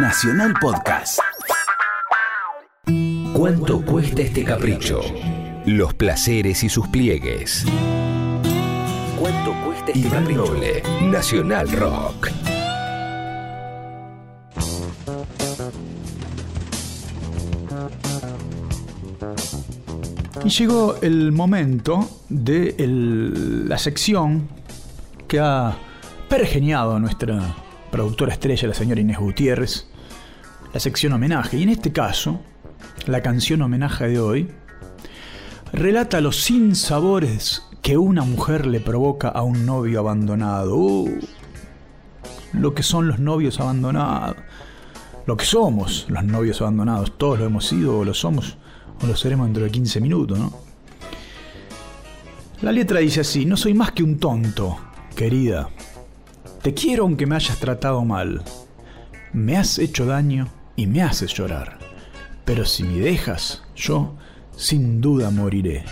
Nacional Podcast. ¿Cuánto cuesta este capricho? Los placeres y sus pliegues. ¿Cuánto cuesta este Iván Noble, Nacional Rock. Y llegó el momento de la sección que ha pergeniado nuestra productora estrella, la señora Inés Gutiérrez, la sección homenaje. Y en este caso, la canción homenaje de hoy relata los sinsabores que una mujer le provoca a un novio abandonado. Uh, lo que son los novios abandonados. Lo que somos los novios abandonados. Todos lo hemos sido o lo somos o lo seremos dentro de 15 minutos, ¿no? La letra dice así, no soy más que un tonto, querida. Te quiero aunque me hayas tratado mal. Me has hecho daño y me haces llorar. Pero si me dejas, yo sin duda moriré.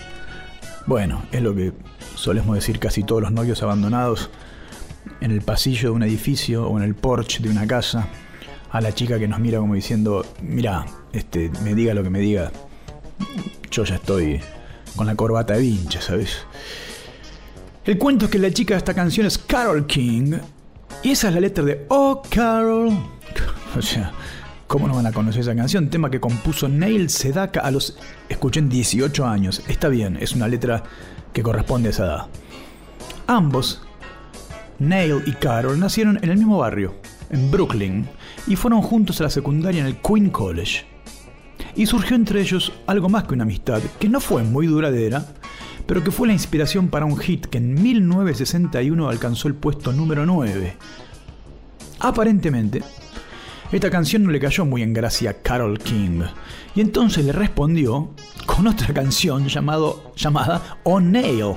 Bueno, es lo que solemos decir casi todos los novios abandonados en el pasillo de un edificio o en el porche de una casa a la chica que nos mira como diciendo, mira, este, me diga lo que me diga, yo ya estoy con la corbata de vincha, ¿sabes? El cuento es que la chica de esta canción es Carol King. Y esa es la letra de Oh Carol. O sea, ¿cómo no van a conocer esa canción? Tema que compuso Neil Sedaka a los, escuchen, 18 años. Está bien, es una letra que corresponde a esa edad. Ambos, Neil y Carol, nacieron en el mismo barrio, en Brooklyn, y fueron juntos a la secundaria en el Queen College. Y surgió entre ellos algo más que una amistad, que no fue muy duradera, pero que fue la inspiración para un hit que en 1961 alcanzó el puesto número 9. Aparentemente, esta canción no le cayó muy en gracia a Carol King, y entonces le respondió con otra canción llamado, llamada O'Neill,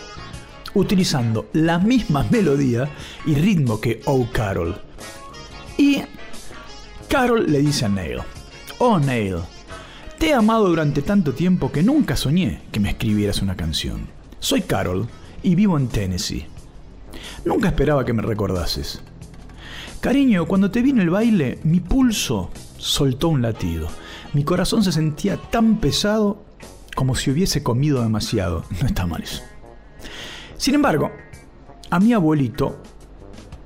utilizando la misma melodía y ritmo que Oh Carol. Y Carol le dice a Neil, Oh Neil, te he amado durante tanto tiempo que nunca soñé que me escribieras una canción. Soy Carol y vivo en Tennessee. Nunca esperaba que me recordases. Cariño, cuando te vi en el baile, mi pulso soltó un latido. Mi corazón se sentía tan pesado como si hubiese comido demasiado. No está mal eso. Sin embargo, a mi abuelito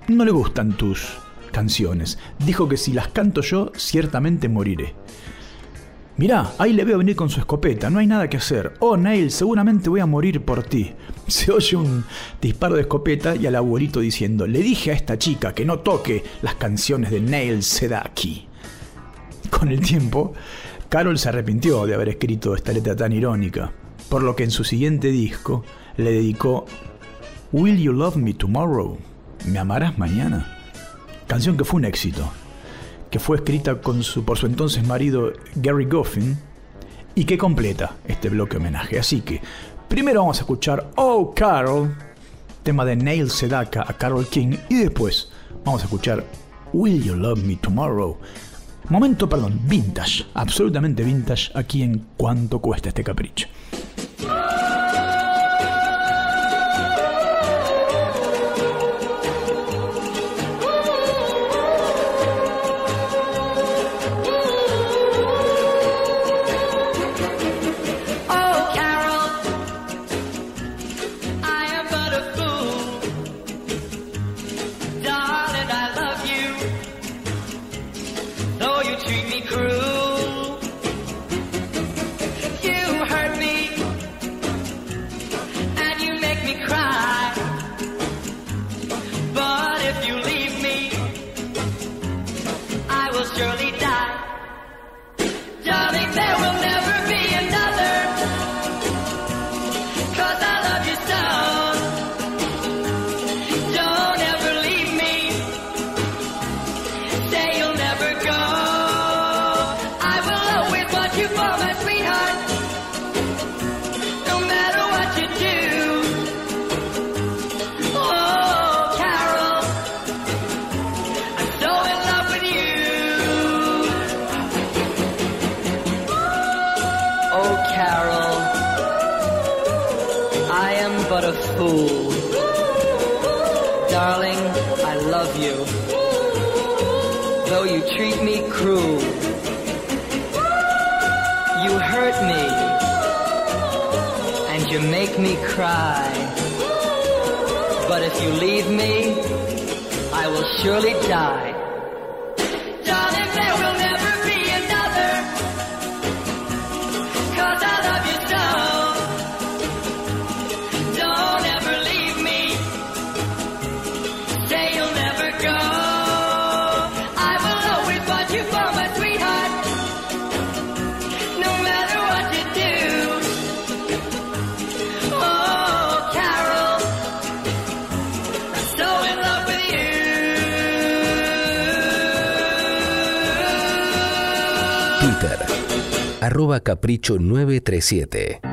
no le gustan tus canciones. Dijo que si las canto yo, ciertamente moriré. Mirá, ahí le veo venir con su escopeta, no hay nada que hacer. Oh, Neil, seguramente voy a morir por ti. Se oye un disparo de escopeta y al abuelito diciendo, le dije a esta chica que no toque las canciones de Neil Sedaki. Con el tiempo, Carol se arrepintió de haber escrito esta letra tan irónica, por lo que en su siguiente disco le dedicó Will You Love Me Tomorrow? ¿Me amarás mañana? Canción que fue un éxito que fue escrita por su entonces marido Gary Goffin y que completa este bloque homenaje. Así que primero vamos a escuchar Oh Carol, tema de Neil Sedaka a Carol King, y después vamos a escuchar Will You Love Me Tomorrow. Momento, perdón, vintage, absolutamente vintage aquí en cuánto cuesta este capricho. fool. Darling, I love you. Though you treat me cruel, you hurt me, and you make me cry. But if you leave me, I will surely die. Arroba capricho937.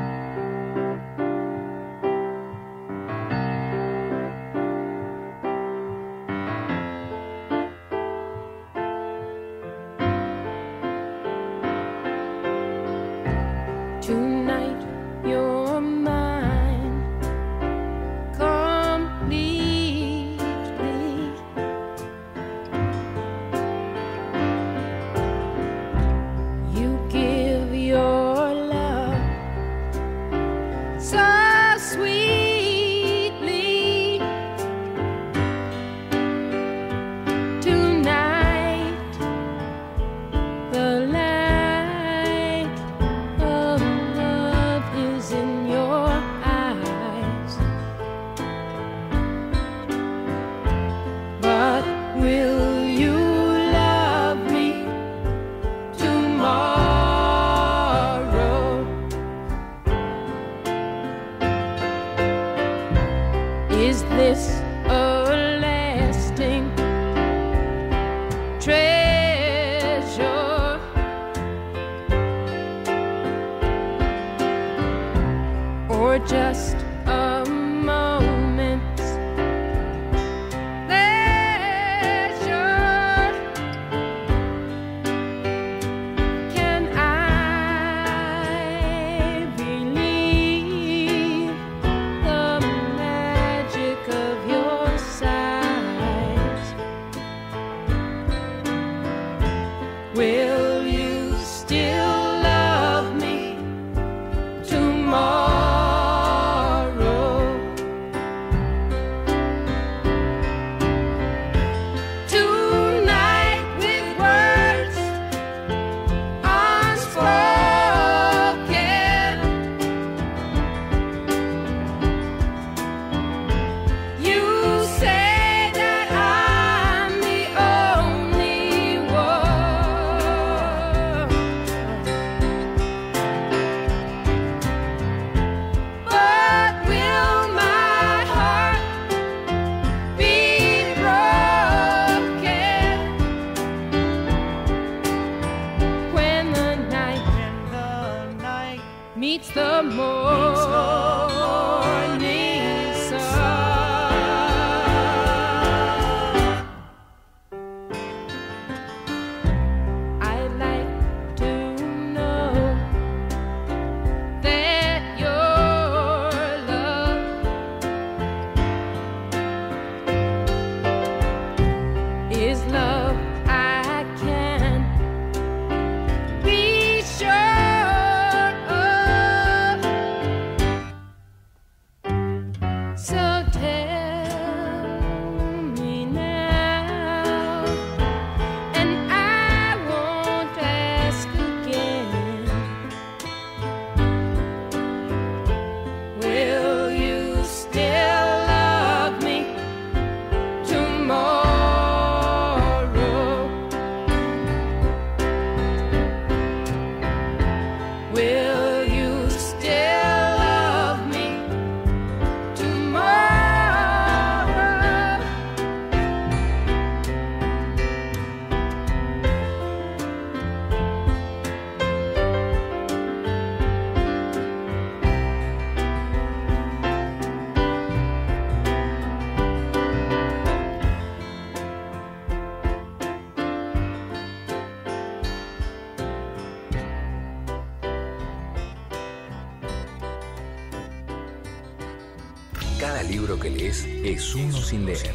Cada libro que lees es uno sin leer.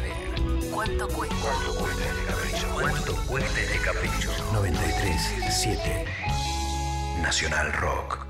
¿Cuánto cuesta? ¿Cuánto cuesta este capricho? ¿Cuánto cuesta este capricho? 93.7 Nacional Rock.